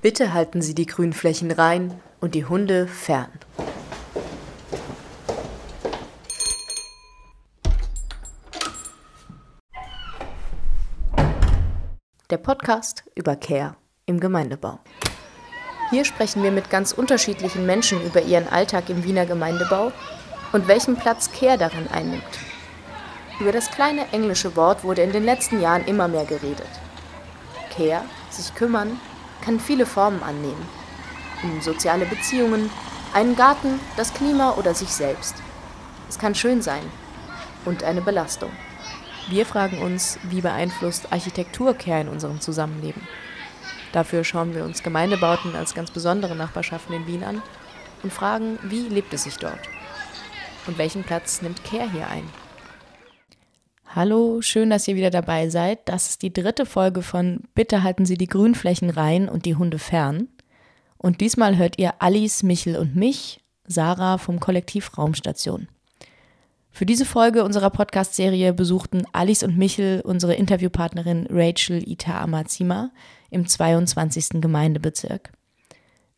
Bitte halten Sie die Grünflächen rein und die Hunde fern. Der Podcast über Care im Gemeindebau. Hier sprechen wir mit ganz unterschiedlichen Menschen über ihren Alltag im Wiener Gemeindebau und welchen Platz Care darin einnimmt. Über das kleine englische Wort wurde in den letzten Jahren immer mehr geredet. Care, sich kümmern, kann viele Formen annehmen. Um soziale Beziehungen, einen Garten, das Klima oder sich selbst. Es kann schön sein und eine Belastung. Wir fragen uns, wie beeinflusst Architektur Care in unserem Zusammenleben? Dafür schauen wir uns Gemeindebauten als ganz besondere Nachbarschaften in Wien an und fragen, wie lebt es sich dort? Und welchen Platz nimmt Care hier ein? Hallo, schön, dass ihr wieder dabei seid. Das ist die dritte Folge von Bitte halten Sie die Grünflächen rein und die Hunde fern. Und diesmal hört ihr Alice, Michel und mich, Sarah vom Kollektiv Raumstation. Für diese Folge unserer Podcast-Serie besuchten Alice und Michel unsere Interviewpartnerin Rachel Ita Amazima im 22. Gemeindebezirk.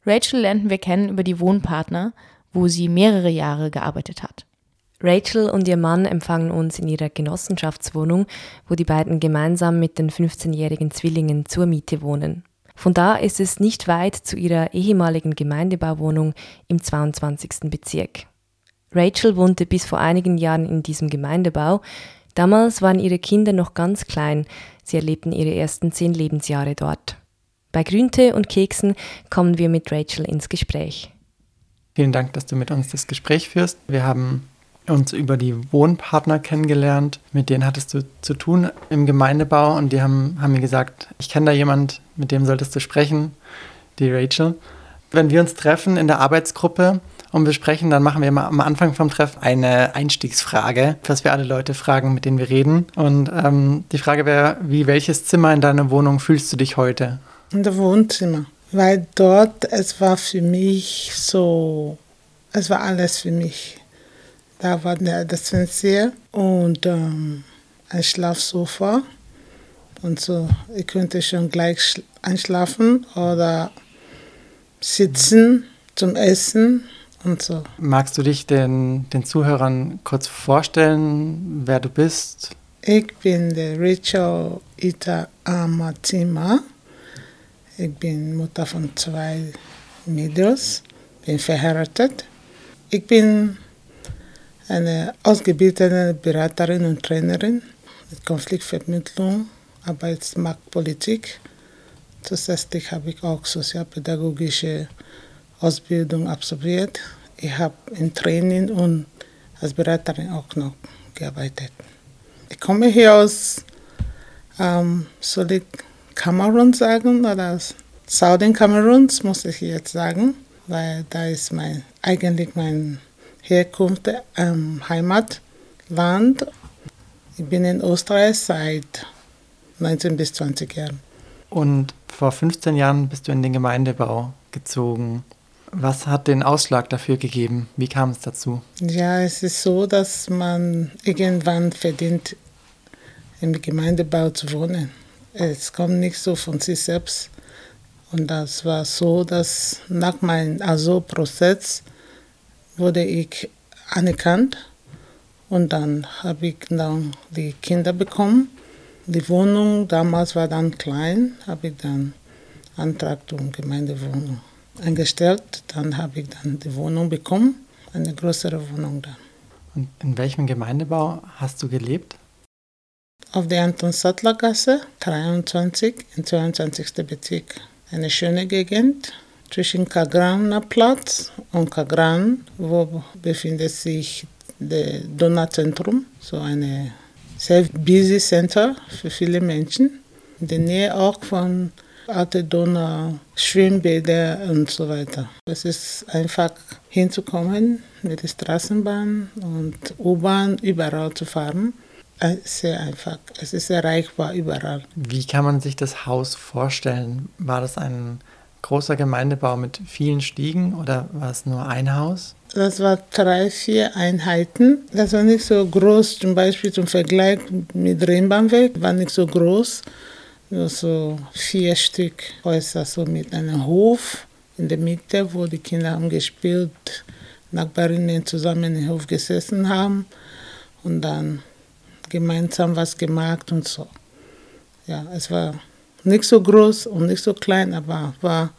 Rachel lernten wir kennen über die Wohnpartner, wo sie mehrere Jahre gearbeitet hat. Rachel und ihr Mann empfangen uns in ihrer Genossenschaftswohnung, wo die beiden gemeinsam mit den 15-jährigen Zwillingen zur Miete wohnen. Von da ist es nicht weit zu ihrer ehemaligen Gemeindebauwohnung im 22. Bezirk. Rachel wohnte bis vor einigen Jahren in diesem Gemeindebau. Damals waren ihre Kinder noch ganz klein. Sie erlebten ihre ersten zehn Lebensjahre dort. Bei Grüntee und Keksen kommen wir mit Rachel ins Gespräch. Vielen Dank, dass du mit uns das Gespräch führst. Wir haben uns über die Wohnpartner kennengelernt. Mit denen hattest du zu tun im Gemeindebau und die haben, haben mir gesagt, ich kenne da jemand, mit dem solltest du sprechen, die Rachel. Wenn wir uns treffen in der Arbeitsgruppe und besprechen, dann machen wir immer am Anfang vom Treffen eine Einstiegsfrage, was wir alle Leute fragen, mit denen wir reden. Und ähm, die Frage wäre, wie welches Zimmer in deiner Wohnung fühlst du dich heute? In der Wohnzimmer, weil dort es war für mich so, es war alles für mich. Da war der, das Fenster und ähm, ein Schlafsofa. Und so, ich könnte schon gleich einschlafen oder sitzen zum Essen und so. Magst du dich den, den Zuhörern kurz vorstellen, wer du bist? Ich bin der Rachel Ita Amatima. Ich bin Mutter von zwei Mädels, bin verheiratet. Ich bin eine ausgebildete Beraterin und Trainerin mit Konfliktvermittlung, Arbeitsmarktpolitik. Zusätzlich habe ich auch sozialpädagogische Ausbildung absolviert. Ich habe im Training und als Beraterin auch noch gearbeitet. Ich komme hier aus, ähm, soll ich Kamerun sagen oder aus Southern Kameruns, muss ich jetzt sagen, weil da ist mein, eigentlich mein Herkunft, ähm, Heimatland. Ich bin in Österreich seit 19 bis 20 Jahren. Und vor 15 Jahren bist du in den Gemeindebau gezogen. Was hat den Ausschlag dafür gegeben? Wie kam es dazu? Ja, es ist so, dass man irgendwann verdient, im Gemeindebau zu wohnen. Es kommt nicht so von sich selbst. Und das war so, dass nach meinem ASO-Prozess wurde ich anerkannt und dann habe ich dann die Kinder bekommen. Die Wohnung damals war dann klein, habe ich dann Antrag um Gemeindewohnung eingestellt. Dann habe ich dann die Wohnung bekommen, eine größere Wohnung dann. Und in welchem Gemeindebau hast du gelebt? Auf der Anton-Sattler-Gasse 23 im 22. Bezirk. Eine schöne Gegend, zwischen Kagraner Platz und Kagran, wo befindet sich das Donauzentrum, so ein sehr busy Center für viele Menschen. In der Nähe auch von Alte Donau, Schwimmbäder und so weiter. Es ist einfach hinzukommen mit der Straßenbahn und U-Bahn überall zu fahren. Sehr einfach. Es ist erreichbar überall. Wie kann man sich das Haus vorstellen? War das ein großer Gemeindebau mit vielen Stiegen oder war es nur ein Haus? Das war drei, vier Einheiten. Das war nicht so groß, zum Beispiel zum Vergleich mit Rennbahnweg, war nicht so groß. Nur so vier Stück Häuser, so mit einem Hof in der Mitte, wo die Kinder haben gespielt, Nachbarinnen zusammen im Hof gesessen haben und dann gemeinsam was gemacht und so. Ja, es war nicht so groß und nicht so klein, aber war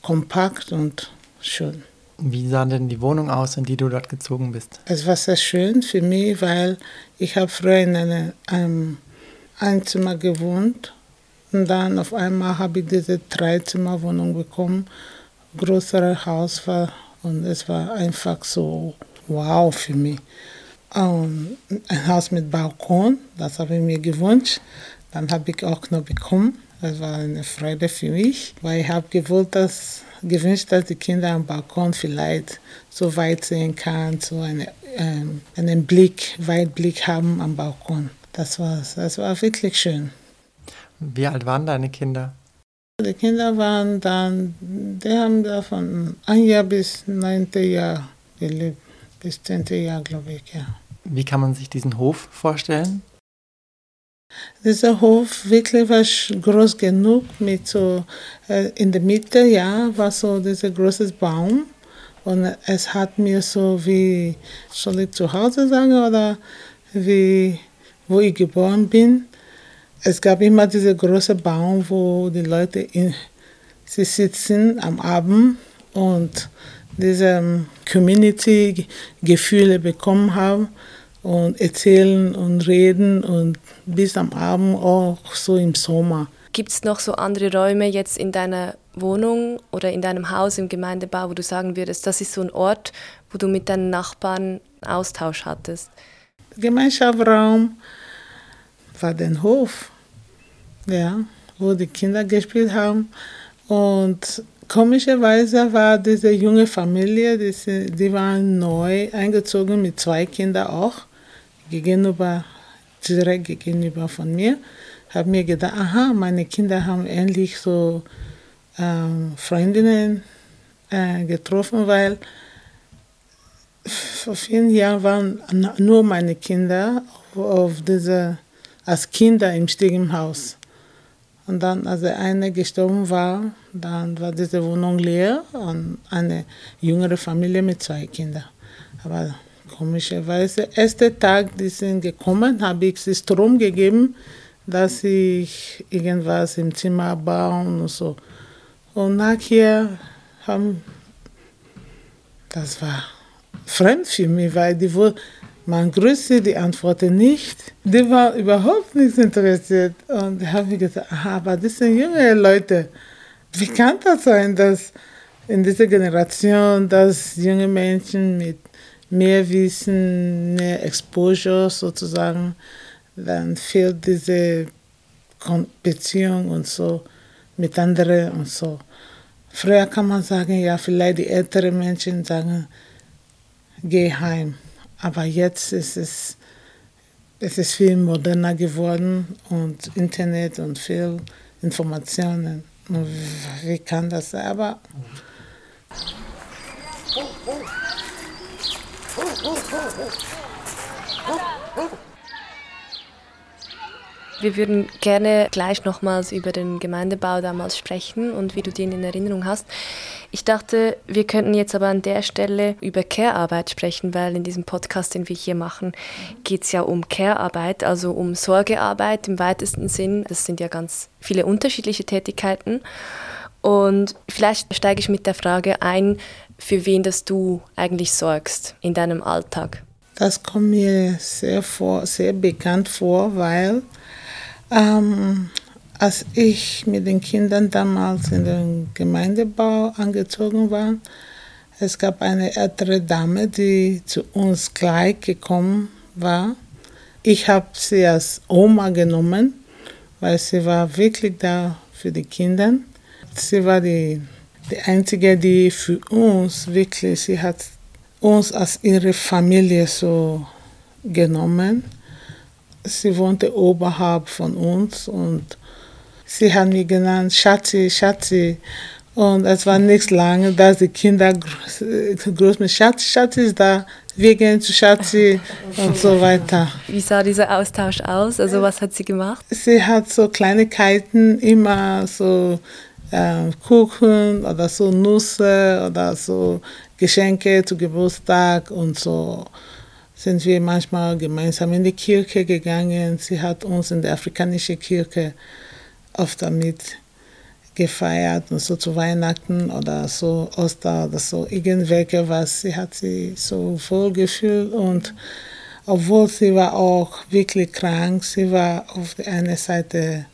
kompakt und schön. Wie sah denn die Wohnung aus, in die du dort gezogen bist? Es war sehr schön für mich, weil ich habe früher in einem, einem Einzimmer gewohnt und dann auf einmal habe ich diese Dreizimmerwohnung bekommen. Größere Haus war und es war einfach so wow für mich. Und ein Haus mit Balkon, das habe ich mir gewünscht. Dann habe ich auch noch bekommen. Das war eine Freude für mich, weil ich habe gewollt, dass, gewünscht, dass die Kinder am Balkon vielleicht so weit sehen kann, so eine, ähm, einen Blick, Weitblick haben am Balkon. Das war, das war wirklich schön. Wie alt waren deine Kinder? Die Kinder waren dann, die haben da von ein Jahr bis neunte Jahr gelebt, bis zehnte Jahr, glaube ich, ja. Wie kann man sich diesen Hof vorstellen? Dieser Hof wirklich war groß genug mit so äh, in der Mitte, ja, war so dieser große Baum und es hat mir so wie soll ich zu Hause sagen oder wie wo ich geboren bin. Es gab immer diese große Baum, wo die Leute in, sie sitzen am Abend und diese Community-Gefühle bekommen haben und erzählen und reden und bis am Abend auch so im Sommer. Gibt es noch so andere Räume jetzt in deiner Wohnung oder in deinem Haus im Gemeindebau, wo du sagen würdest, das ist so ein Ort, wo du mit deinen Nachbarn Austausch hattest? Gemeinschaftsraum war der Hof, ja, wo die Kinder gespielt haben. Und komischerweise war diese junge Familie, die, die waren neu eingezogen mit zwei Kindern auch gegenüber, direkt gegenüber von mir, habe mir gedacht, aha, meine Kinder haben endlich so ähm, Freundinnen äh, getroffen, weil vor vielen Jahren waren nur meine Kinder auf diese, als Kinder im Stiegenhaus. Und dann, als der eine gestorben war, dann war diese Wohnung leer und eine jüngere Familie mit zwei Kindern. Aber Komischerweise, erster Tag, die sind gekommen, habe ich sie Strom gegeben, dass ich irgendwas im Zimmer bauen und so. Und nachher haben, das war fremd für mich, weil die wohl, man grüßte, die antworten nicht. Die war überhaupt nicht interessiert. Und ich habe mir gesagt, aha, aber das sind junge Leute. Wie kann das sein, dass in dieser Generation, dass junge Menschen mit mehr Wissen, mehr Exposure sozusagen, dann fehlt diese Beziehung und so mit anderen und so. Früher kann man sagen, ja, vielleicht die älteren Menschen sagen, geh heim. Aber jetzt ist es, es ist viel moderner geworden und Internet und viel Informationen. Wie kann das sein? Aber Wir würden gerne gleich nochmals über den Gemeindebau damals sprechen und wie du den in Erinnerung hast. Ich dachte, wir könnten jetzt aber an der Stelle über Care-Arbeit sprechen, weil in diesem Podcast, den wir hier machen, geht es ja um Care-Arbeit, also um Sorgearbeit im weitesten Sinn. Das sind ja ganz viele unterschiedliche Tätigkeiten. Und vielleicht steige ich mit der Frage ein, für wen das du eigentlich sorgst in deinem Alltag. Das kommt mir sehr, vor, sehr bekannt vor, weil ähm, als ich mit den Kindern damals in den Gemeindebau angezogen war, es gab eine ältere Dame, die zu uns gleich gekommen war. Ich habe sie als Oma genommen, weil sie war wirklich da für die Kinder. Sie war die, die einzige, die für uns wirklich, sie hat uns als ihre Familie so genommen. Sie wohnte oberhalb von uns und sie hat mich genannt Schatzi, Schatzi. Und es war nicht lange, dass die Kinder groß, groß mit Schatz, Schatz ist da, wir gehen zu Schatzi und so weiter. Wie sah dieser Austausch aus? Also was hat sie gemacht? Sie hat so Kleinigkeiten, immer so äh, Kuchen oder so Nüsse oder so Geschenke zu Geburtstag und so sind wir manchmal gemeinsam in die Kirche gegangen. Sie hat uns in der afrikanischen Kirche oft damit gefeiert und so zu Weihnachten oder so Oster oder so irgendwelche was. Sie hat sich so wohl gefühlt und obwohl sie war auch wirklich krank, sie war auf der einen Seite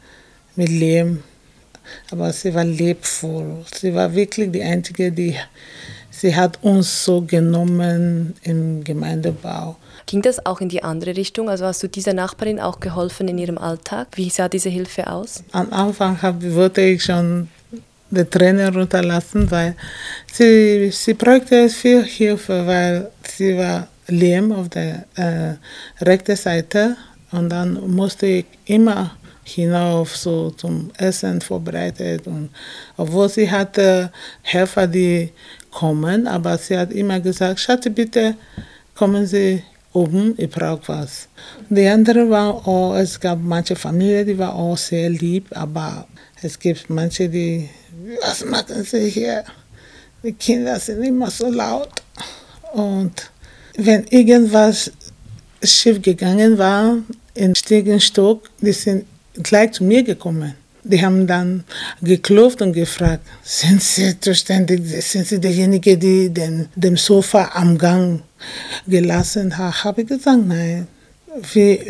mit Lehm, aber sie war lebvoll. Sie war wirklich die Einzige, die sie hat uns so genommen im Gemeindebau. Ging das auch in die andere Richtung? Also hast du dieser Nachbarin auch geholfen in ihrem Alltag? Wie sah diese Hilfe aus? Am Anfang hab, wollte ich schon die Tränen runterlassen, weil sie, sie brauchte viel Hilfe, weil sie war lehm auf der äh, rechten Seite und dann musste ich immer hinauf so zum Essen vorbereitet und obwohl sie hatte Helfer, die kommen, aber sie hat immer gesagt, Schatz, bitte kommen Sie oben, ich brauche was. Die andere war auch, es gab manche Familien, die war auch sehr lieb, aber es gibt manche, die, was machen sie hier? Die Kinder sind immer so laut. Und wenn irgendwas schief gegangen war, in Stiegenstock, die sind gleich zu mir gekommen. Die haben dann geklopft und gefragt, sind Sie zuständig, sind Sie derjenige, der den, dem Sofa am Gang gelassen hat? Habe ich gesagt, nein. Wie,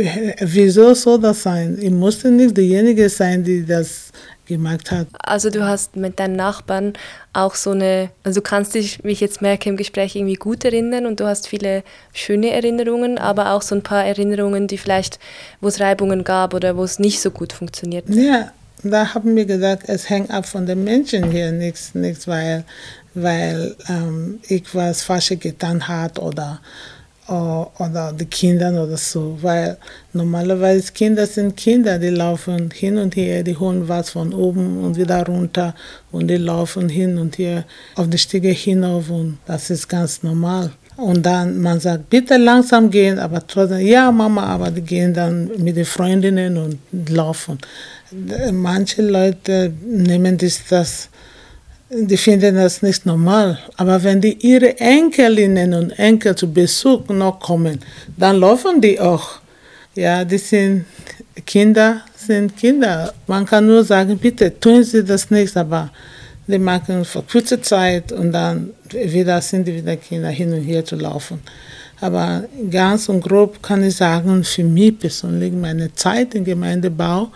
wieso soll das sein? Ich musste nicht derjenige sein, die das gemacht hat. Also du hast mit deinen Nachbarn auch so eine, also du kannst dich, wie ich jetzt merke, im Gespräch irgendwie gut erinnern und du hast viele schöne Erinnerungen, aber auch so ein paar Erinnerungen, die vielleicht, wo es Reibungen gab oder wo es nicht so gut funktioniert. Ja, da haben wir gesagt, es hängt ab von den Menschen hier, nichts, nichts weil, weil ähm, ich was Falsches getan habe oder, oder die Kinder oder so. Weil normalerweise Kinder sind Kinder, die laufen hin und her, die holen was von oben und wieder runter und die laufen hin und her auf die Stiege hinauf und das ist ganz normal. Und dann man sagt, bitte langsam gehen, aber trotzdem, ja Mama, aber die gehen dann mit den Freundinnen und laufen. Manche Leute nehmen das, das, die finden das nicht normal. Aber wenn die ihre Enkelinnen und Enkel zu Besuch noch kommen, dann laufen die auch. Ja, die sind Kinder, sind Kinder. Man kann nur sagen, bitte tun Sie das nicht, aber die machen für kurze Zeit und dann wieder sind die wieder Kinder hin und her zu laufen. Aber ganz und grob kann ich sagen, für mich persönlich, meine Zeit im Gemeindebau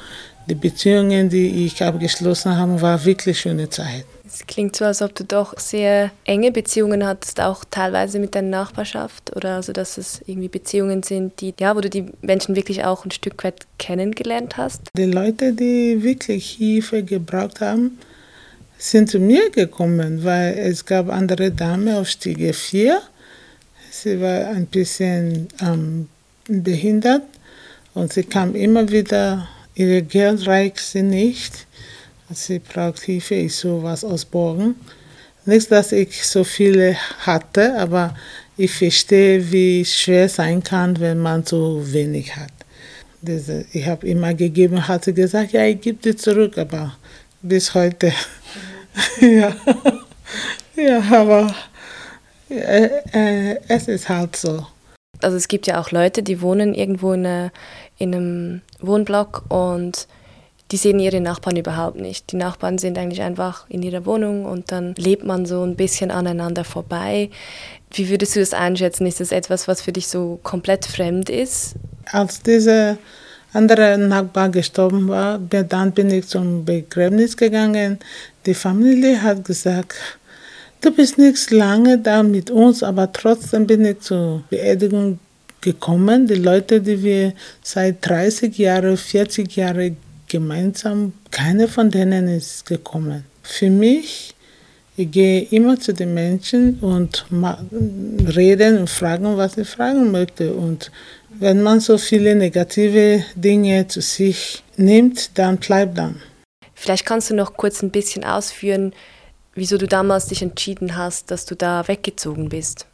die Beziehungen, die ich abgeschlossen habe, war wirklich schöne Zeit. Es klingt so, als ob du doch sehr enge Beziehungen hattest, auch teilweise mit deiner Nachbarschaft oder also, dass es irgendwie Beziehungen sind, die, ja, wo du die Menschen wirklich auch ein Stück weit kennengelernt hast. Die Leute, die wirklich Hilfe gebraucht haben, sind zu mir gekommen, weil es gab andere Dame auf Stiege 4. Sie war ein bisschen ähm, behindert und sie kam immer wieder Ihre Geld reicht sie nicht. Sie braucht Hilfe, ich sowas ausborgen. Nicht, dass ich so viele hatte, aber ich verstehe, wie schwer es sein kann, wenn man so wenig hat. Ich habe immer gegeben, hat sie gesagt, ja, ich gebe dir zurück, aber bis heute. ja. ja, aber äh, äh, es ist halt so. Also es gibt ja auch Leute, die wohnen irgendwo in, einer, in einem Wohnblock und die sehen ihre Nachbarn überhaupt nicht. Die Nachbarn sind eigentlich einfach in ihrer Wohnung und dann lebt man so ein bisschen aneinander vorbei. Wie würdest du das einschätzen? Ist das etwas, was für dich so komplett fremd ist? Als dieser andere Nachbar gestorben war, dann bin ich zum Begräbnis gegangen. Die Familie hat gesagt, du bist nicht lange da mit uns, aber trotzdem bin ich zur Beerdigung gekommen. Die Leute, die wir seit 30 Jahren, 40 Jahren gemeinsam, keine von denen ist gekommen. Für mich, ich gehe immer zu den Menschen und reden und fragen, was ich fragen möchte. Und wenn man so viele negative Dinge zu sich nimmt, dann bleibt dann. Vielleicht kannst du noch kurz ein bisschen ausführen, wieso du damals dich entschieden hast, dass du da weggezogen bist.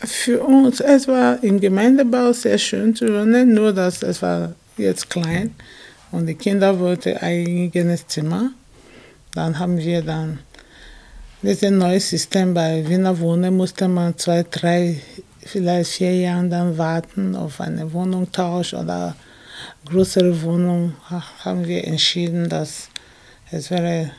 Für uns, es war im Gemeindebau sehr schön zu wohnen, nur dass es war jetzt klein und die Kinder wollten ein eigenes Zimmer. Dann haben wir dann dieses neue System bei Wiener Wohnen musste man zwei, drei, vielleicht vier Jahre dann warten auf eine Wohnungtausch oder größere Wohnung. Haben wir entschieden, dass es wäre,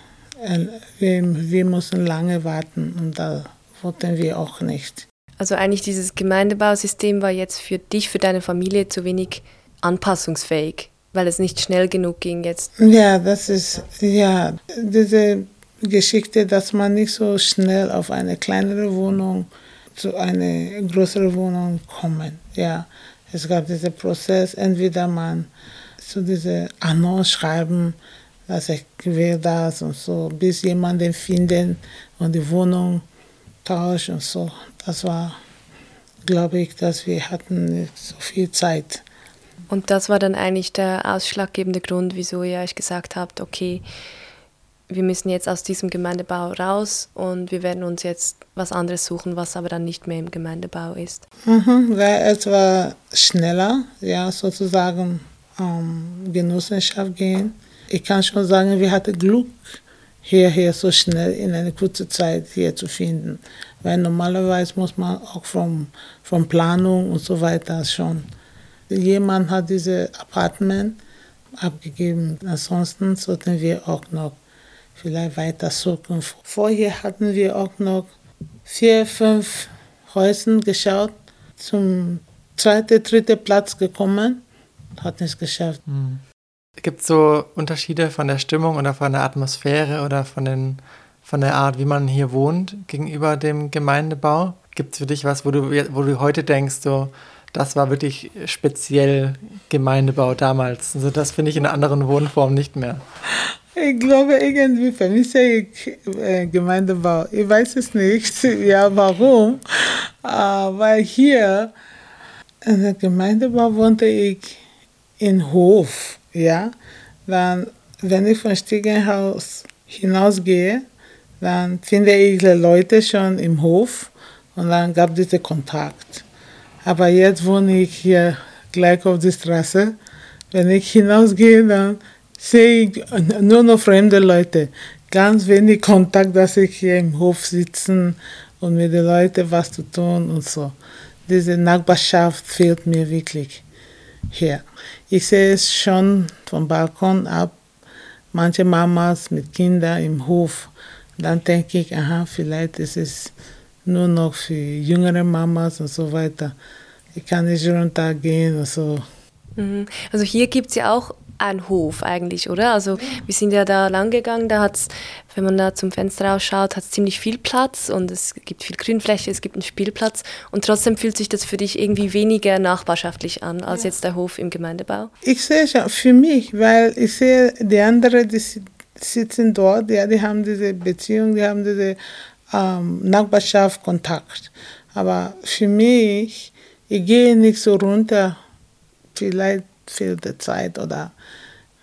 wir, wir müssen lange warten und da wollten wir auch nicht. Also eigentlich dieses Gemeindebausystem war jetzt für dich, für deine Familie zu wenig anpassungsfähig, weil es nicht schnell genug ging jetzt. Ja, das ist ja diese Geschichte, dass man nicht so schnell auf eine kleinere Wohnung zu einer größeren Wohnung kommen. Ja, es gab diesen Prozess, entweder man zu diese Annonce schreiben, dass ich will das und so, bis jemanden finden und die Wohnung tauscht und so. Das war, glaube ich, dass wir hatten nicht so viel Zeit. Und das war dann eigentlich der ausschlaggebende Grund, wieso ihr euch gesagt habt, okay, wir müssen jetzt aus diesem Gemeindebau raus und wir werden uns jetzt was anderes suchen, was aber dann nicht mehr im Gemeindebau ist. Mhm, weil es war schneller, ja, sozusagen ähm, Genossenschaft gehen. Ich kann schon sagen, wir hatten Glück, hierher so schnell in einer kurzen Zeit hier zu finden. Weil normalerweise muss man auch von, von Planung und so weiter schon. Jemand hat dieses Apartment abgegeben. Ansonsten sollten wir auch noch vielleicht weiter suchen. Vorher hatten wir auch noch vier, fünf Häuser geschaut, zum zweiten, dritten Platz gekommen, hat nicht geschafft. Mhm. Gibt es so Unterschiede von der Stimmung oder von der Atmosphäre oder von den von der Art, wie man hier wohnt, gegenüber dem Gemeindebau? Gibt es für dich was, wo du, wo du heute denkst, so, das war wirklich speziell Gemeindebau damals? Also das finde ich in anderen Wohnform nicht mehr. Ich glaube, irgendwie vermisse ich äh, Gemeindebau. Ich weiß es nicht, ja, warum. Äh, weil hier in der Gemeindebau wohnte ich in Hof, ja. Dann, wenn ich von Stiegenhaus hinausgehe, dann finde ich die Leute schon im Hof und dann gab es diesen Kontakt. Aber jetzt wohne ich hier gleich auf der Straße. Wenn ich hinausgehe, dann sehe ich nur noch fremde Leute. Ganz wenig Kontakt, dass ich hier im Hof sitze und mit den Leuten was zu tun und so. Diese Nachbarschaft fehlt mir wirklich hier. Ich sehe es schon vom Balkon ab, manche Mamas mit Kindern im Hof dann denke ich, aha, vielleicht ist es nur noch für jüngere Mamas und so weiter. Ich kann nicht runtergehen und so. Mhm. Also hier gibt es ja auch einen Hof eigentlich, oder? Also wir sind ja da lang gegangen, da hat es, wenn man da zum Fenster rausschaut, hat es ziemlich viel Platz und es gibt viel Grünfläche, es gibt einen Spielplatz und trotzdem fühlt sich das für dich irgendwie weniger nachbarschaftlich an als ja. jetzt der Hof im Gemeindebau. Ich sehe schon, für mich, weil ich sehe die anderen, die sitzen dort, ja, die haben diese Beziehung, die haben diese ähm, Nachbarschaft, Kontakt. Aber für mich, ich gehe nicht so runter, vielleicht fehlt die Zeit oder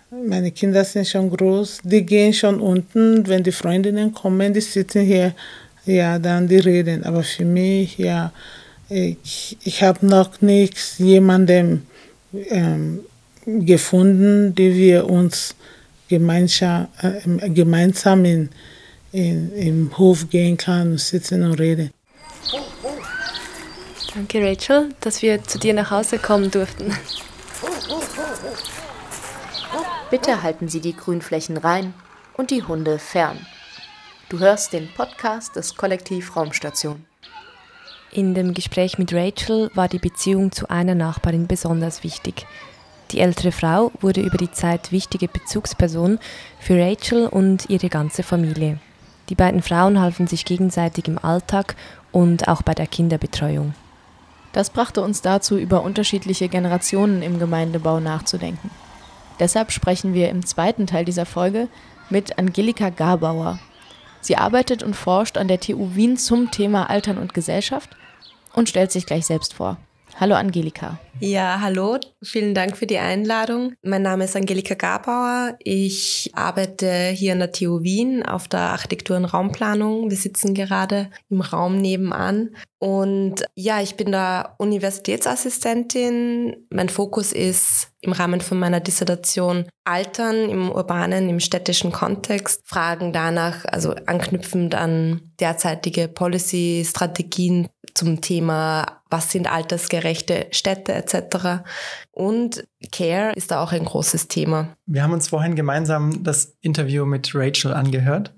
meine Kinder sind schon groß, die gehen schon unten, wenn die Freundinnen kommen, die sitzen hier, ja, dann die reden. Aber für mich, ja, ich, ich habe noch nichts jemandem ähm, gefunden, die wir uns gemeinsam, äh, gemeinsam in, in, im Hof gehen kann, sitzen und reden. Danke, Rachel, dass wir zu dir nach Hause kommen durften. Bitte halten Sie die Grünflächen rein und die Hunde fern. Du hörst den Podcast des Kollektiv Raumstation. In dem Gespräch mit Rachel war die Beziehung zu einer Nachbarin besonders wichtig. Die ältere Frau wurde über die Zeit wichtige Bezugsperson für Rachel und ihre ganze Familie. Die beiden Frauen halfen sich gegenseitig im Alltag und auch bei der Kinderbetreuung. Das brachte uns dazu, über unterschiedliche Generationen im Gemeindebau nachzudenken. Deshalb sprechen wir im zweiten Teil dieser Folge mit Angelika Garbauer. Sie arbeitet und forscht an der TU Wien zum Thema Altern und Gesellschaft und stellt sich gleich selbst vor. Hallo Angelika. Ja, hallo. Vielen Dank für die Einladung. Mein Name ist Angelika Garbauer. Ich arbeite hier an der TU Wien auf der Architektur- und Raumplanung. Wir sitzen gerade im Raum nebenan. Und ja, ich bin da Universitätsassistentin. Mein Fokus ist im Rahmen von meiner Dissertation Altern im urbanen, im städtischen Kontext. Fragen danach, also anknüpfend an derzeitige Policy-Strategien zum Thema, was sind altersgerechte Städte etc. Und Care ist da auch ein großes Thema. Wir haben uns vorhin gemeinsam das Interview mit Rachel angehört.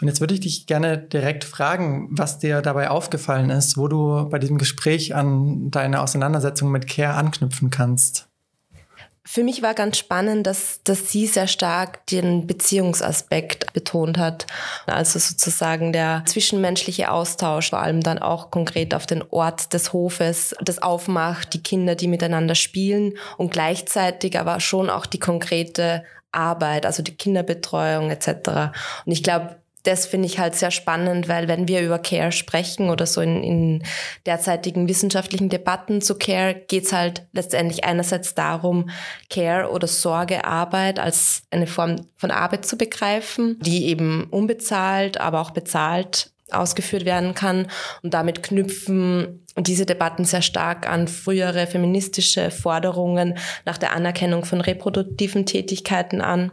Und jetzt würde ich dich gerne direkt fragen, was dir dabei aufgefallen ist, wo du bei diesem Gespräch an deine Auseinandersetzung mit Care anknüpfen kannst. Für mich war ganz spannend, dass, dass sie sehr stark den Beziehungsaspekt betont hat. Also sozusagen der zwischenmenschliche Austausch, vor allem dann auch konkret auf den Ort des Hofes, das aufmacht, die Kinder, die miteinander spielen und gleichzeitig aber schon auch die konkrete Arbeit, also die Kinderbetreuung etc. Und ich glaube, das finde ich halt sehr spannend, weil wenn wir über Care sprechen oder so in, in derzeitigen wissenschaftlichen Debatten zu Care, geht's halt letztendlich einerseits darum, Care oder Sorgearbeit als eine Form von Arbeit zu begreifen, die eben unbezahlt, aber auch bezahlt ausgeführt werden kann. Und damit knüpfen diese Debatten sehr stark an frühere feministische Forderungen nach der Anerkennung von reproduktiven Tätigkeiten an.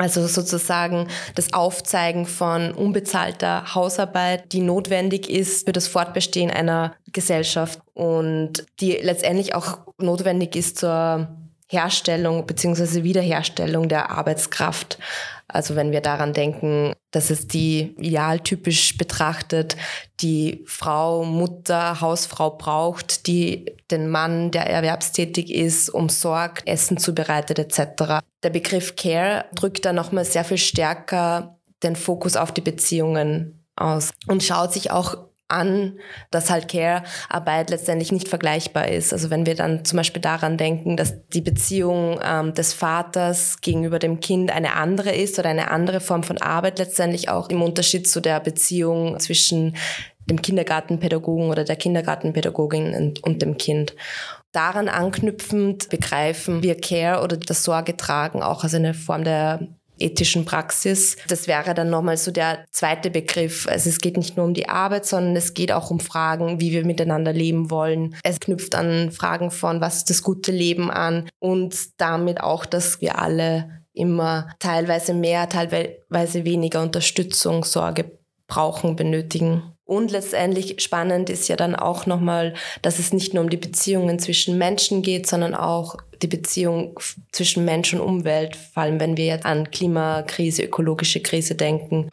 Also sozusagen das Aufzeigen von unbezahlter Hausarbeit, die notwendig ist für das Fortbestehen einer Gesellschaft und die letztendlich auch notwendig ist zur Herstellung beziehungsweise Wiederherstellung der Arbeitskraft. Also wenn wir daran denken, dass es die idealtypisch betrachtet die Frau, Mutter, Hausfrau braucht, die den Mann, der erwerbstätig ist, umsorgt, Essen zubereitet etc. Der Begriff Care drückt da nochmal sehr viel stärker den Fokus auf die Beziehungen aus und schaut sich auch an, dass halt Care-Arbeit letztendlich nicht vergleichbar ist. Also wenn wir dann zum Beispiel daran denken, dass die Beziehung ähm, des Vaters gegenüber dem Kind eine andere ist oder eine andere Form von Arbeit letztendlich auch im Unterschied zu der Beziehung zwischen dem Kindergartenpädagogen oder der Kindergartenpädagogin und, und dem Kind. Daran anknüpfend begreifen wir Care oder das Sorge tragen auch als eine Form der ethischen Praxis. Das wäre dann nochmal so der zweite Begriff. Also es geht nicht nur um die Arbeit, sondern es geht auch um Fragen, wie wir miteinander leben wollen. Es knüpft an Fragen von, was ist das gute Leben an und damit auch, dass wir alle immer teilweise mehr, teilweise weniger Unterstützung, Sorge brauchen, benötigen. Und letztendlich spannend ist ja dann auch nochmal, dass es nicht nur um die Beziehungen zwischen Menschen geht, sondern auch die Beziehung zwischen Mensch und Umwelt, vor allem wenn wir jetzt an Klimakrise, ökologische Krise denken.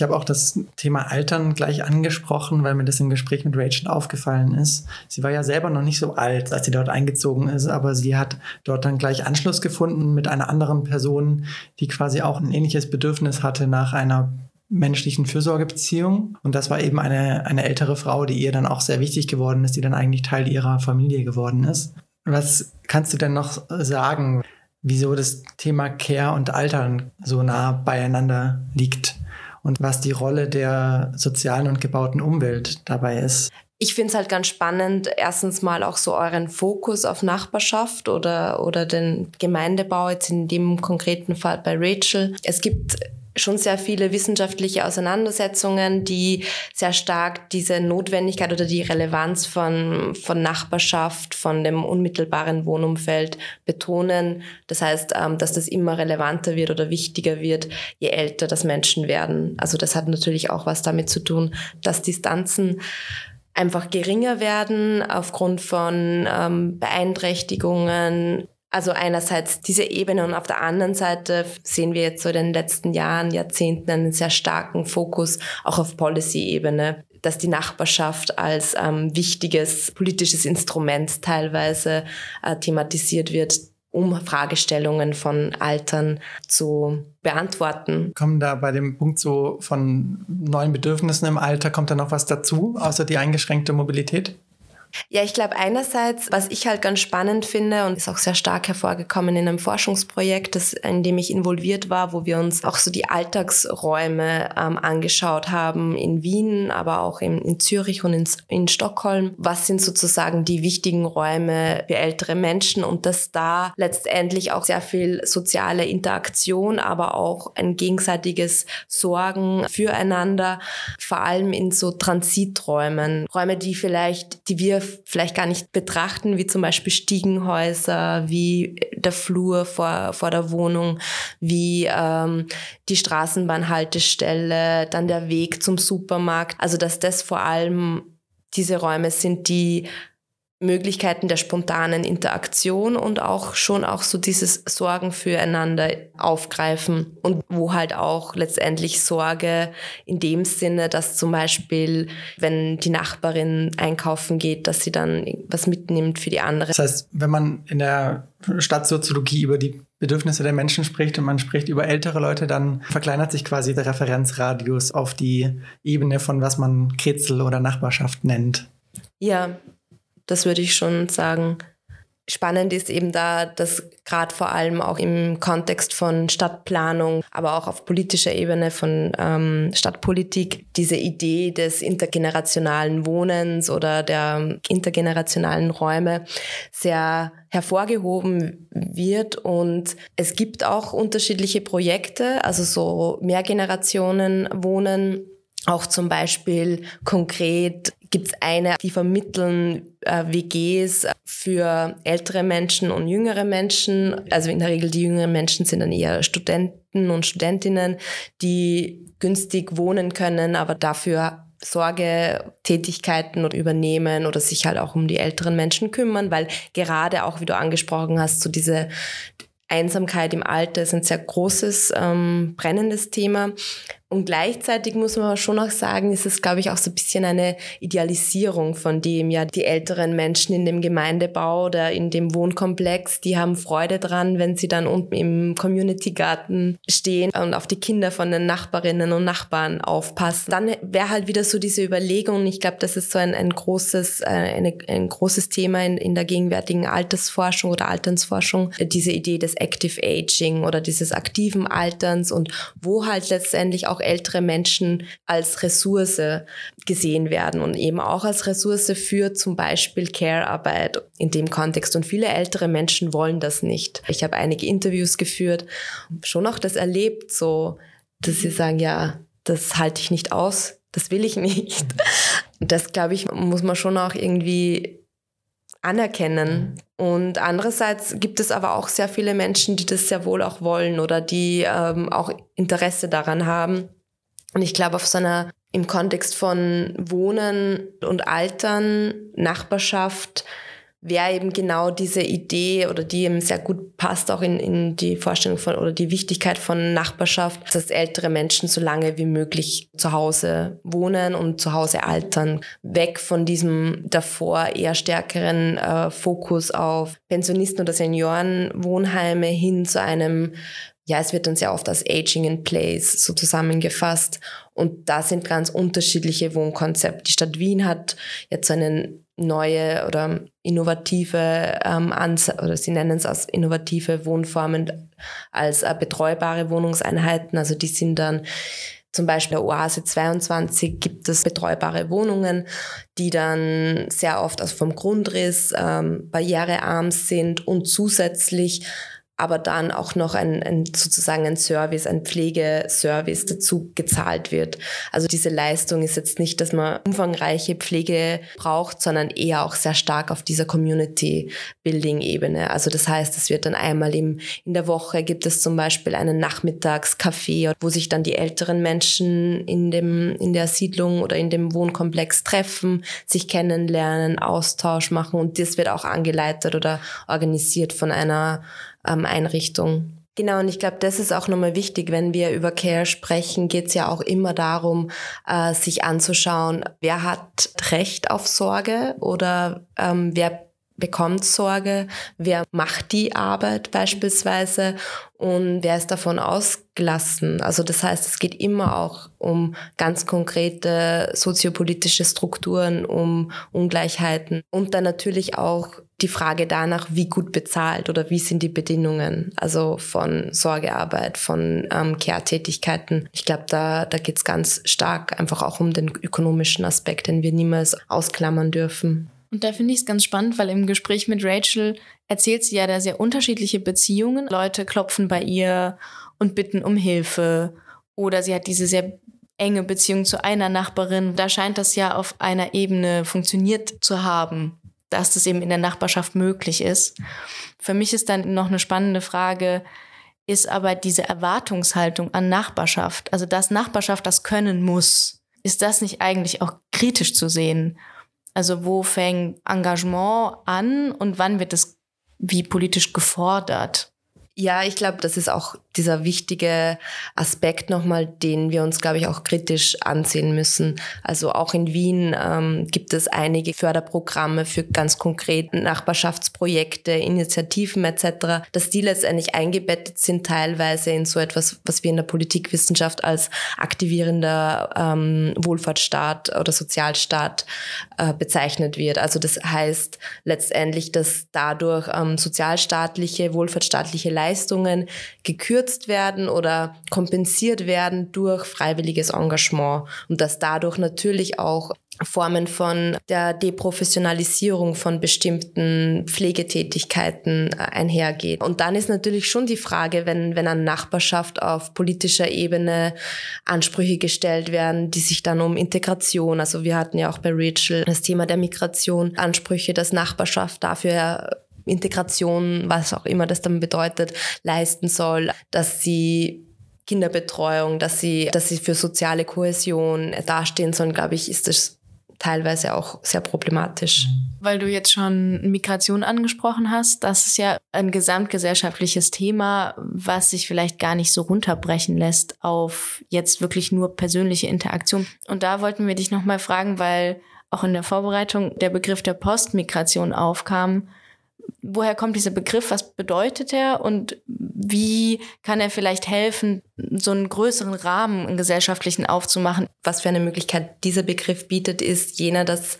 Ich habe auch das Thema Altern gleich angesprochen, weil mir das im Gespräch mit Rachel aufgefallen ist. Sie war ja selber noch nicht so alt, als sie dort eingezogen ist, aber sie hat dort dann gleich Anschluss gefunden mit einer anderen Person, die quasi auch ein ähnliches Bedürfnis hatte nach einer menschlichen Fürsorgebeziehung. Und das war eben eine, eine ältere Frau, die ihr dann auch sehr wichtig geworden ist, die dann eigentlich Teil ihrer Familie geworden ist. Was kannst du denn noch sagen, wieso das Thema Care und Altern so nah beieinander liegt? Und was die Rolle der sozialen und gebauten Umwelt dabei ist. Ich finde es halt ganz spannend, erstens mal auch so euren Fokus auf Nachbarschaft oder, oder den Gemeindebau, jetzt in dem konkreten Fall bei Rachel. Es gibt schon sehr viele wissenschaftliche Auseinandersetzungen, die sehr stark diese Notwendigkeit oder die Relevanz von, von Nachbarschaft, von dem unmittelbaren Wohnumfeld betonen. Das heißt, ähm, dass das immer relevanter wird oder wichtiger wird, je älter das Menschen werden. Also das hat natürlich auch was damit zu tun, dass Distanzen einfach geringer werden aufgrund von ähm, Beeinträchtigungen, also einerseits diese Ebene und auf der anderen Seite sehen wir jetzt so in den letzten Jahren, Jahrzehnten einen sehr starken Fokus auch auf Policy-Ebene, dass die Nachbarschaft als ähm, wichtiges politisches Instrument teilweise äh, thematisiert wird, um Fragestellungen von Altern zu beantworten. Kommen da bei dem Punkt so von neuen Bedürfnissen im Alter, kommt da noch was dazu, außer die eingeschränkte Mobilität? Ja, ich glaube einerseits, was ich halt ganz spannend finde und ist auch sehr stark hervorgekommen in einem Forschungsprojekt, das, in dem ich involviert war, wo wir uns auch so die Alltagsräume ähm, angeschaut haben in Wien, aber auch in, in Zürich und in, in Stockholm. Was sind sozusagen die wichtigen Räume für ältere Menschen und dass da letztendlich auch sehr viel soziale Interaktion, aber auch ein gegenseitiges Sorgen füreinander, vor allem in so Transiträumen, Räume, die vielleicht, die wir vielleicht gar nicht betrachten, wie zum Beispiel Stiegenhäuser, wie der Flur vor, vor der Wohnung, wie ähm, die Straßenbahnhaltestelle, dann der Weg zum Supermarkt. Also dass das vor allem diese Räume sind, die Möglichkeiten der spontanen Interaktion und auch schon auch so dieses Sorgen füreinander aufgreifen und wo halt auch letztendlich Sorge in dem Sinne, dass zum Beispiel, wenn die Nachbarin einkaufen geht, dass sie dann was mitnimmt für die andere. Das heißt, wenn man in der Stadtsoziologie über die Bedürfnisse der Menschen spricht und man spricht über ältere Leute, dann verkleinert sich quasi der Referenzradius auf die Ebene von was man Kretzel oder Nachbarschaft nennt. Ja, das würde ich schon sagen. Spannend ist eben da, dass gerade vor allem auch im Kontext von Stadtplanung, aber auch auf politischer Ebene von ähm, Stadtpolitik diese Idee des intergenerationalen Wohnens oder der intergenerationalen Räume sehr hervorgehoben wird. Und es gibt auch unterschiedliche Projekte, also so Mehrgenerationen Wohnen auch zum Beispiel konkret gibt es eine, die vermitteln äh, WGs für ältere Menschen und jüngere Menschen. Also in der Regel die jüngeren Menschen sind dann eher Studenten und Studentinnen, die günstig wohnen können, aber dafür Sorgetätigkeiten übernehmen oder sich halt auch um die älteren Menschen kümmern, weil gerade auch, wie du angesprochen hast, so diese Einsamkeit im Alter ist ein sehr großes, ähm, brennendes Thema. Und gleichzeitig muss man schon auch sagen, ist es, glaube ich, auch so ein bisschen eine Idealisierung von dem, ja, die älteren Menschen in dem Gemeindebau oder in dem Wohnkomplex, die haben Freude dran, wenn sie dann unten im Community-Garten stehen und auf die Kinder von den Nachbarinnen und Nachbarn aufpassen. Dann wäre halt wieder so diese Überlegung, ich glaube, das ist so ein, ein großes, äh, eine, ein großes Thema in, in der gegenwärtigen Altersforschung oder Alternsforschung, diese Idee des Active Aging oder dieses aktiven Alterns und wo halt letztendlich auch ältere Menschen als Ressource gesehen werden und eben auch als Ressource für zum Beispiel Care-Arbeit in dem Kontext. Und viele ältere Menschen wollen das nicht. Ich habe einige Interviews geführt, schon auch das erlebt, so, dass sie sagen, ja, das halte ich nicht aus, das will ich nicht. Das, glaube ich, muss man schon auch irgendwie anerkennen. Und andererseits gibt es aber auch sehr viele Menschen, die das sehr wohl auch wollen oder die ähm, auch Interesse daran haben. Und ich glaube, auf so einer, im Kontext von Wohnen und Altern, Nachbarschaft, wäre eben genau diese Idee oder die eben sehr gut passt auch in, in die Vorstellung von oder die Wichtigkeit von Nachbarschaft, dass ältere Menschen so lange wie möglich zu Hause wohnen und zu Hause altern. Weg von diesem davor eher stärkeren äh, Fokus auf Pensionisten oder Seniorenwohnheime hin zu einem ja, es wird dann sehr oft als Aging in Place so zusammengefasst. Und da sind ganz unterschiedliche Wohnkonzepte. Die Stadt Wien hat jetzt eine neue oder innovative ähm, Ans oder sie nennen es als innovative Wohnformen als äh, betreubare Wohnungseinheiten. Also die sind dann zum Beispiel der Oase 22 gibt es betreubare Wohnungen, die dann sehr oft also vom Grundriss ähm, barrierearm sind und zusätzlich aber dann auch noch ein, ein sozusagen ein Service, ein Pflegeservice dazu gezahlt wird. Also diese Leistung ist jetzt nicht, dass man umfangreiche Pflege braucht, sondern eher auch sehr stark auf dieser Community-Building-Ebene. Also das heißt, es wird dann einmal im, in der Woche gibt es zum Beispiel einen Nachmittagscafé, wo sich dann die älteren Menschen in dem, in der Siedlung oder in dem Wohnkomplex treffen, sich kennenlernen, Austausch machen und das wird auch angeleitet oder organisiert von einer ähm, Einrichtung. Genau, und ich glaube, das ist auch nochmal wichtig, wenn wir über Care sprechen, geht es ja auch immer darum, äh, sich anzuschauen, wer hat Recht auf Sorge oder ähm, wer bekommt Sorge, wer macht die Arbeit beispielsweise und wer ist davon ausgelassen. Also das heißt, es geht immer auch um ganz konkrete soziopolitische Strukturen, um Ungleichheiten und dann natürlich auch die Frage danach, wie gut bezahlt oder wie sind die Bedingungen, also von Sorgearbeit, von ähm, Care-Tätigkeiten. Ich glaube, da, da geht es ganz stark einfach auch um den ökonomischen Aspekt, den wir niemals ausklammern dürfen. Und da finde ich es ganz spannend, weil im Gespräch mit Rachel erzählt sie ja da sehr unterschiedliche Beziehungen. Leute klopfen bei ihr und bitten um Hilfe. Oder sie hat diese sehr enge Beziehung zu einer Nachbarin. Da scheint das ja auf einer Ebene funktioniert zu haben, dass das eben in der Nachbarschaft möglich ist. Für mich ist dann noch eine spannende Frage, ist aber diese Erwartungshaltung an Nachbarschaft, also dass Nachbarschaft das können muss, ist das nicht eigentlich auch kritisch zu sehen? Also wo fängt Engagement an und wann wird es wie politisch gefordert? Ja, ich glaube, das ist auch dieser wichtige Aspekt nochmal, den wir uns, glaube ich, auch kritisch ansehen müssen. Also auch in Wien ähm, gibt es einige Förderprogramme für ganz konkrete Nachbarschaftsprojekte, Initiativen etc., dass die letztendlich eingebettet sind teilweise in so etwas, was wir in der Politikwissenschaft als aktivierender ähm, Wohlfahrtsstaat oder Sozialstaat äh, bezeichnet wird. Also das heißt letztendlich, dass dadurch ähm, sozialstaatliche, wohlfahrtsstaatliche Leistungen gekürzt gekürzt werden oder kompensiert werden durch freiwilliges Engagement und dass dadurch natürlich auch Formen von der Deprofessionalisierung von bestimmten Pflegetätigkeiten äh, einhergeht. Und dann ist natürlich schon die Frage, wenn, wenn an Nachbarschaft auf politischer Ebene Ansprüche gestellt werden, die sich dann um Integration, also wir hatten ja auch bei Rachel das Thema der Migration, Ansprüche, dass Nachbarschaft dafür Integration, was auch immer das dann bedeutet, leisten soll, dass sie Kinderbetreuung, dass sie, dass sie für soziale Kohäsion dastehen sollen, glaube ich, ist das teilweise auch sehr problematisch. Weil du jetzt schon Migration angesprochen hast, das ist ja ein gesamtgesellschaftliches Thema, was sich vielleicht gar nicht so runterbrechen lässt auf jetzt wirklich nur persönliche Interaktion. Und da wollten wir dich nochmal fragen, weil auch in der Vorbereitung der Begriff der Postmigration aufkam woher kommt dieser Begriff, was bedeutet er? Und wie kann er vielleicht helfen, so einen größeren Rahmen, einen gesellschaftlichen aufzumachen? Was für eine Möglichkeit dieser Begriff bietet, ist jener, dass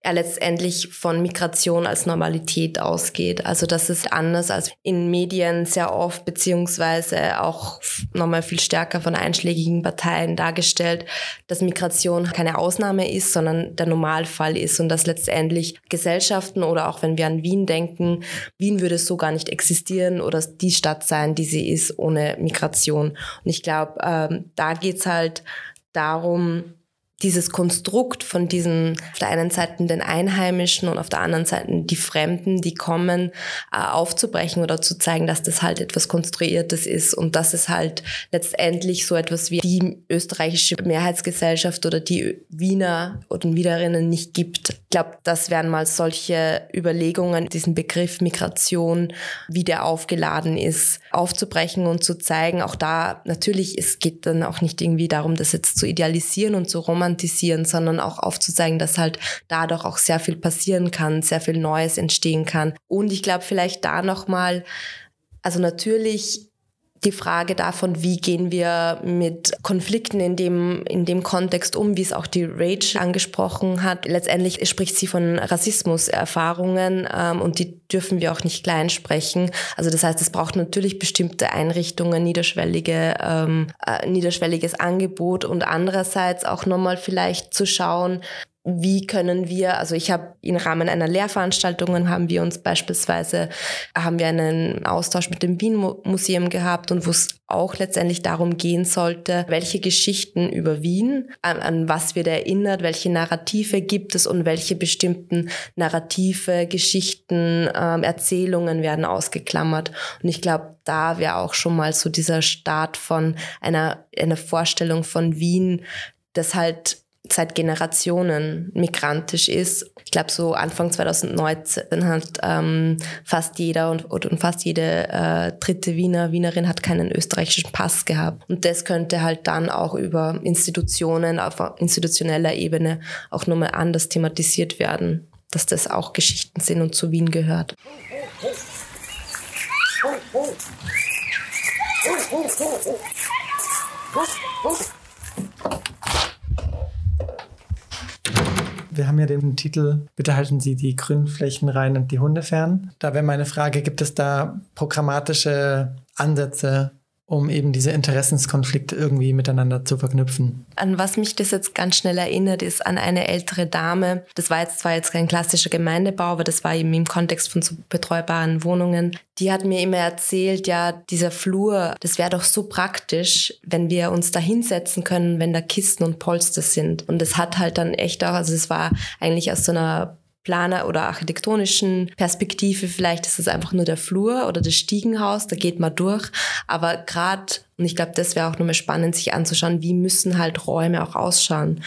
er letztendlich von Migration als Normalität ausgeht. Also das ist anders als in Medien sehr oft, beziehungsweise auch nochmal viel stärker von einschlägigen Parteien dargestellt, dass Migration keine Ausnahme ist, sondern der Normalfall ist und dass letztendlich Gesellschaften oder auch wenn wir an Wien denken, Wien würde so gar nicht existieren oder die Stadt sein, die sie ist ohne Migration. Und ich glaube, ähm, da geht's halt darum, dieses Konstrukt von diesen auf der einen Seite den Einheimischen und auf der anderen Seite die Fremden, die kommen, äh, aufzubrechen oder zu zeigen, dass das halt etwas Konstruiertes ist und dass es halt letztendlich so etwas wie die österreichische Mehrheitsgesellschaft oder die Wiener oder Wienerinnen nicht gibt. Ich glaube, das wären mal solche Überlegungen, diesen Begriff Migration, wie der aufgeladen ist, aufzubrechen und zu zeigen. Auch da natürlich, es geht dann auch nicht irgendwie darum, das jetzt zu idealisieren und zu romantisieren, romantisieren, sondern auch aufzuzeigen, dass halt dadurch auch sehr viel passieren kann, sehr viel Neues entstehen kann. Und ich glaube vielleicht da nochmal, also natürlich die Frage davon, wie gehen wir mit Konflikten in dem, in dem Kontext um, wie es auch die Rage angesprochen hat. Letztendlich spricht sie von Rassismuserfahrungen ähm, und die dürfen wir auch nicht klein sprechen. Also das heißt, es braucht natürlich bestimmte Einrichtungen, niederschwellige, ähm, äh, niederschwelliges Angebot und andererseits auch nochmal vielleicht zu schauen, wie können wir, also ich habe im Rahmen einer Lehrveranstaltung haben wir uns beispielsweise, haben wir einen Austausch mit dem Wien Museum gehabt und wo es auch letztendlich darum gehen sollte, welche Geschichten über Wien, an, an was wird erinnert, welche Narrative gibt es und welche bestimmten Narrative, Geschichten, ähm, Erzählungen werden ausgeklammert. Und ich glaube, da wäre auch schon mal so dieser Start von einer, einer Vorstellung von Wien, das halt seit Generationen migrantisch ist. Ich glaube, so Anfang 2019 hat ähm, fast jeder und, und fast jede äh, dritte Wiener, Wienerin hat keinen österreichischen Pass gehabt. Und das könnte halt dann auch über Institutionen auf institutioneller Ebene auch nochmal anders thematisiert werden. dass das auch Geschichten sind und zu Wien gehört. Wir haben ja den Titel Bitte halten Sie die Grünflächen rein und die Hunde fern. Da wäre meine Frage, gibt es da programmatische Ansätze, um eben diese Interessenskonflikte irgendwie miteinander zu verknüpfen. An was mich das jetzt ganz schnell erinnert, ist an eine ältere Dame. Das war jetzt zwar jetzt kein klassischer Gemeindebau, aber das war eben im Kontext von so betreubaren Wohnungen. Die hat mir immer erzählt, ja, dieser Flur, das wäre doch so praktisch, wenn wir uns da hinsetzen können, wenn da Kisten und Polster sind. Und das hat halt dann echt auch, also es war eigentlich aus so einer Planer- oder architektonischen Perspektive, vielleicht ist es einfach nur der Flur oder das Stiegenhaus, da geht man durch. Aber gerade, und ich glaube, das wäre auch nochmal spannend, sich anzuschauen, wie müssen halt Räume auch ausschauen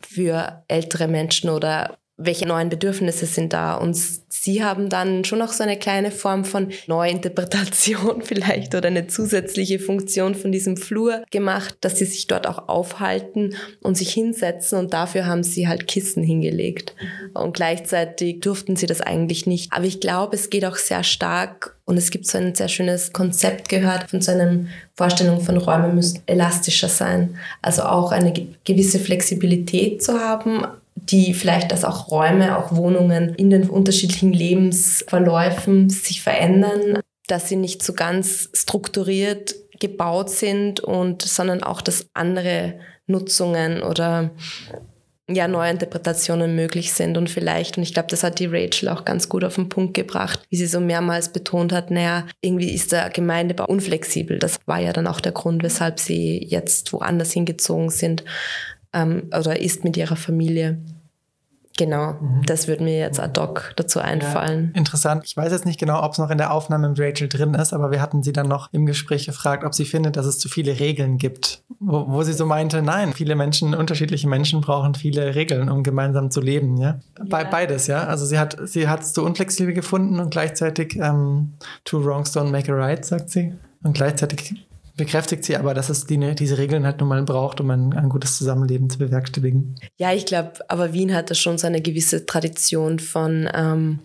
für ältere Menschen oder welche neuen Bedürfnisse sind da. Und Sie haben dann schon noch so eine kleine Form von Neuinterpretation vielleicht oder eine zusätzliche Funktion von diesem Flur gemacht, dass Sie sich dort auch aufhalten und sich hinsetzen. Und dafür haben Sie halt Kissen hingelegt. Und gleichzeitig durften Sie das eigentlich nicht. Aber ich glaube, es geht auch sehr stark und es gibt so ein sehr schönes Konzept gehört von so einer Vorstellung von Räumen müssen elastischer sein. Also auch eine gewisse Flexibilität zu haben, die vielleicht, dass auch Räume, auch Wohnungen in den unterschiedlichen Lebensverläufen sich verändern, dass sie nicht so ganz strukturiert gebaut sind und sondern auch, dass andere Nutzungen oder ja, neue Interpretationen möglich sind und vielleicht, und ich glaube, das hat die Rachel auch ganz gut auf den Punkt gebracht, wie sie so mehrmals betont hat, naja, irgendwie ist der Gemeindebau unflexibel. Das war ja dann auch der Grund, weshalb sie jetzt woanders hingezogen sind ähm, oder ist mit ihrer Familie. Genau, mhm. das würde mir jetzt ad hoc dazu einfallen. Ja, interessant. Ich weiß jetzt nicht genau, ob es noch in der Aufnahme mit Rachel drin ist, aber wir hatten sie dann noch im Gespräch gefragt, ob sie findet, dass es zu viele Regeln gibt. Wo, wo sie so meinte, nein, viele Menschen, unterschiedliche Menschen brauchen viele Regeln, um gemeinsam zu leben. Ja, ja. beides. Ja, also sie hat sie hat es zu unflexibel gefunden und gleichzeitig ähm, two wrongs don't make a right, sagt sie. Und gleichzeitig bekräftigt sie aber, dass es die, diese Regeln halt nun mal braucht, um ein, ein gutes Zusammenleben zu bewerkstelligen. Ja, ich glaube, aber Wien hat da schon so eine gewisse Tradition von ähm,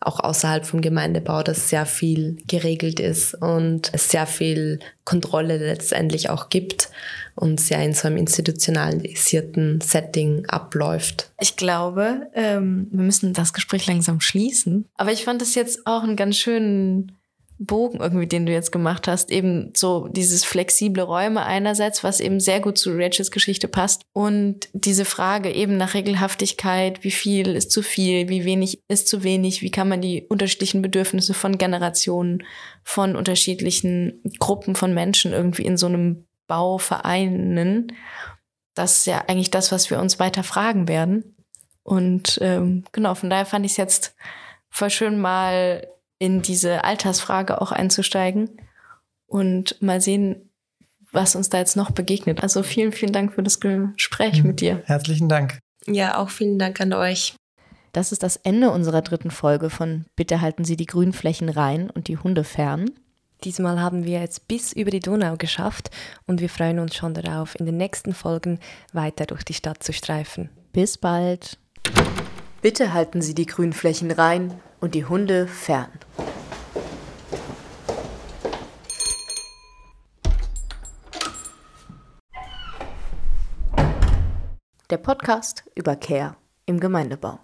auch außerhalb vom Gemeindebau, dass sehr viel geregelt ist und es sehr viel Kontrolle letztendlich auch gibt und sehr in so einem institutionalisierten Setting abläuft. Ich glaube, ähm, wir müssen das Gespräch langsam schließen. Aber ich fand es jetzt auch einen ganz schönen Bogen irgendwie, den du jetzt gemacht hast, eben so dieses flexible Räume einerseits, was eben sehr gut zu Rachels Geschichte passt und diese Frage eben nach Regelhaftigkeit, wie viel ist zu viel, wie wenig ist zu wenig, wie kann man die unterschiedlichen Bedürfnisse von Generationen, von unterschiedlichen Gruppen von Menschen irgendwie in so einem Bau vereinen. Das ist ja eigentlich das, was wir uns weiter fragen werden. Und ähm, genau, von daher fand ich es jetzt voll schön mal in diese Altersfrage auch einzusteigen und mal sehen, was uns da jetzt noch begegnet. Also vielen, vielen Dank für das Gespräch mhm. mit dir. Herzlichen Dank. Ja, auch vielen Dank an euch. Das ist das Ende unserer dritten Folge von Bitte halten Sie die Grünflächen rein und die Hunde fern. Diesmal haben wir jetzt bis über die Donau geschafft und wir freuen uns schon darauf, in den nächsten Folgen weiter durch die Stadt zu streifen. Bis bald. Bitte halten Sie die Grünflächen rein und die Hunde fern. Der Podcast über Care im Gemeindebau.